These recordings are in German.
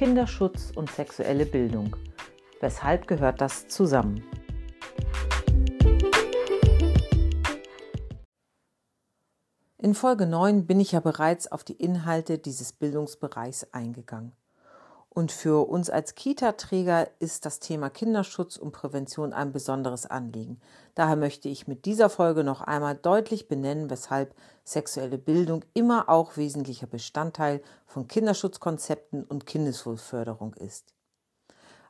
Kinderschutz und sexuelle Bildung. Weshalb gehört das zusammen? In Folge 9 bin ich ja bereits auf die Inhalte dieses Bildungsbereichs eingegangen. Und für uns als Kita-Träger ist das Thema Kinderschutz und Prävention ein besonderes Anliegen. Daher möchte ich mit dieser Folge noch einmal deutlich benennen, weshalb sexuelle Bildung immer auch wesentlicher Bestandteil von Kinderschutzkonzepten und Kindeswohlförderung ist.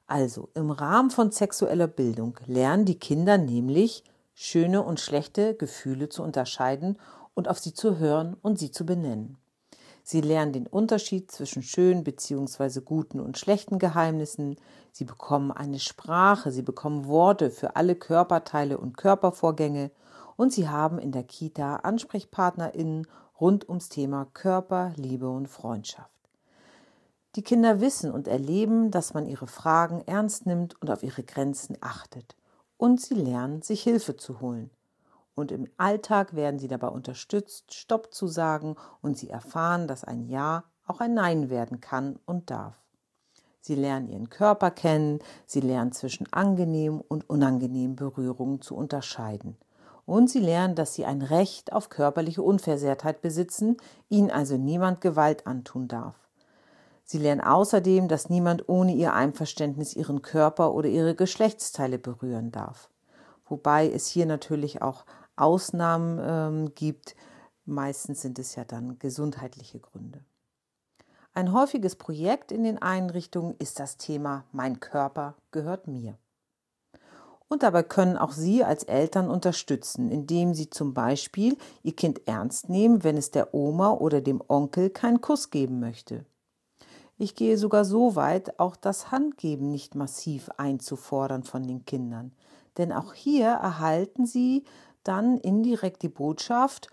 Also, im Rahmen von sexueller Bildung lernen die Kinder nämlich, schöne und schlechte Gefühle zu unterscheiden und auf sie zu hören und sie zu benennen. Sie lernen den Unterschied zwischen schönen bzw. guten und schlechten Geheimnissen. Sie bekommen eine Sprache, sie bekommen Worte für alle Körperteile und Körpervorgänge und sie haben in der Kita AnsprechpartnerInnen rund ums Thema Körper, Liebe und Freundschaft. Die Kinder wissen und erleben, dass man ihre Fragen ernst nimmt und auf ihre Grenzen achtet. Und sie lernen, sich Hilfe zu holen und im Alltag werden sie dabei unterstützt, Stopp zu sagen und sie erfahren, dass ein Ja auch ein Nein werden kann und darf. Sie lernen ihren Körper kennen, sie lernen zwischen angenehmen und unangenehmen Berührungen zu unterscheiden. Und sie lernen, dass sie ein Recht auf körperliche Unversehrtheit besitzen, ihnen also niemand Gewalt antun darf. Sie lernen außerdem, dass niemand ohne ihr Einverständnis ihren Körper oder ihre Geschlechtsteile berühren darf. Wobei es hier natürlich auch Ausnahmen ähm, gibt. Meistens sind es ja dann gesundheitliche Gründe. Ein häufiges Projekt in den Einrichtungen ist das Thema Mein Körper gehört mir. Und dabei können auch Sie als Eltern unterstützen, indem Sie zum Beispiel Ihr Kind ernst nehmen, wenn es der Oma oder dem Onkel keinen Kuss geben möchte. Ich gehe sogar so weit, auch das Handgeben nicht massiv einzufordern von den Kindern. Denn auch hier erhalten Sie dann indirekt die Botschaft,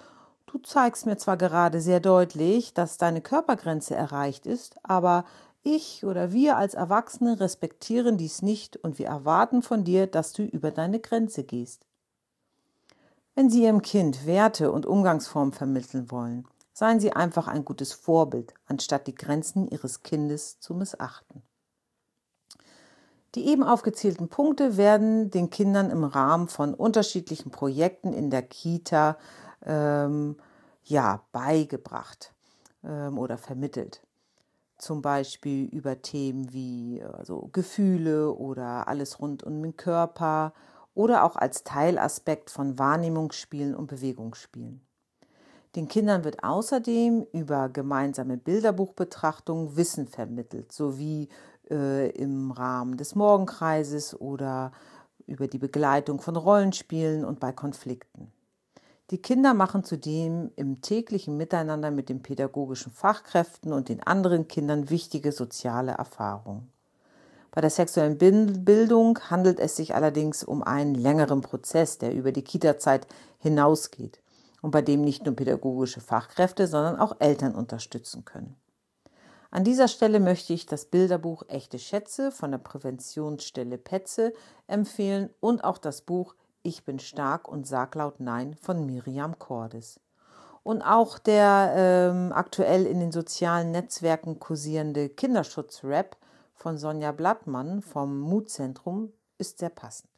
du zeigst mir zwar gerade sehr deutlich, dass deine Körpergrenze erreicht ist, aber ich oder wir als Erwachsene respektieren dies nicht und wir erwarten von dir, dass du über deine Grenze gehst. Wenn Sie Ihrem Kind Werte und Umgangsformen vermitteln wollen, seien Sie einfach ein gutes Vorbild, anstatt die Grenzen Ihres Kindes zu missachten. Die eben aufgezählten Punkte werden den Kindern im Rahmen von unterschiedlichen Projekten in der Kita ähm, ja, beigebracht ähm, oder vermittelt. Zum Beispiel über Themen wie also Gefühle oder alles rund um den Körper oder auch als Teilaspekt von Wahrnehmungsspielen und Bewegungsspielen. Den Kindern wird außerdem über gemeinsame Bilderbuchbetrachtungen Wissen vermittelt, sowie äh, im Rahmen des Morgenkreises oder über die Begleitung von Rollenspielen und bei Konflikten. Die Kinder machen zudem im täglichen Miteinander mit den pädagogischen Fachkräften und den anderen Kindern wichtige soziale Erfahrungen. Bei der sexuellen Bildung handelt es sich allerdings um einen längeren Prozess, der über die Kita-Zeit hinausgeht und bei dem nicht nur pädagogische Fachkräfte, sondern auch Eltern unterstützen können. An dieser Stelle möchte ich das Bilderbuch Echte Schätze von der Präventionsstelle Petze empfehlen und auch das Buch Ich bin stark und sag laut Nein von Miriam Cordes. Und auch der ähm, aktuell in den sozialen Netzwerken kursierende Kinderschutz-Rap von Sonja Blattmann vom Mutzentrum ist sehr passend.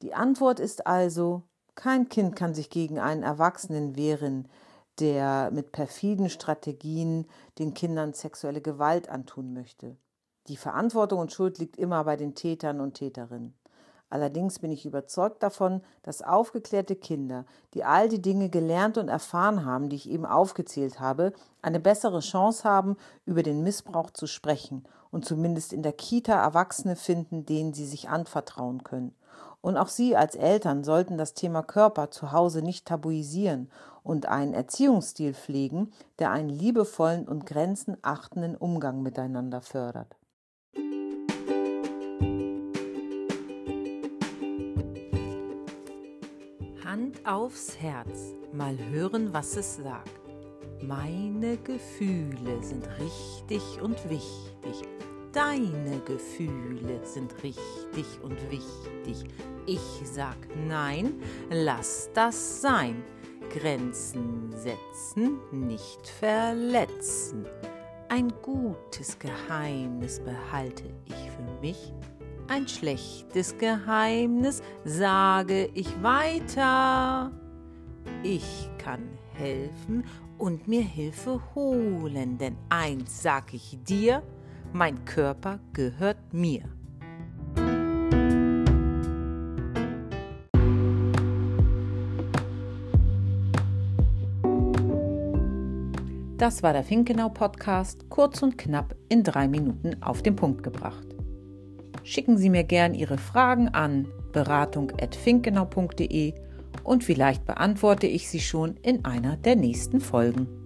Die Antwort ist also, kein Kind kann sich gegen einen Erwachsenen wehren, der mit perfiden Strategien den Kindern sexuelle Gewalt antun möchte. Die Verantwortung und Schuld liegt immer bei den Tätern und Täterinnen. Allerdings bin ich überzeugt davon, dass aufgeklärte Kinder, die all die Dinge gelernt und erfahren haben, die ich eben aufgezählt habe, eine bessere Chance haben, über den Missbrauch zu sprechen und zumindest in der Kita Erwachsene finden, denen sie sich anvertrauen können. Und auch Sie als Eltern sollten das Thema Körper zu Hause nicht tabuisieren und einen Erziehungsstil pflegen, der einen liebevollen und grenzenachtenden Umgang miteinander fördert. Hand aufs Herz, mal hören, was es sagt. Meine Gefühle sind richtig und wichtig. Deine Gefühle sind richtig und wichtig. Ich sag nein, lass das sein. Grenzen setzen, nicht verletzen. Ein gutes Geheimnis behalte ich für mich, ein schlechtes Geheimnis sage ich weiter. Ich kann helfen und mir Hilfe holen, denn eins sag ich dir, mein Körper gehört mir. Das war der Finkenau Podcast, kurz und knapp in drei Minuten auf den Punkt gebracht. Schicken Sie mir gern Ihre Fragen an beratung.finkenau.de und vielleicht beantworte ich sie schon in einer der nächsten Folgen.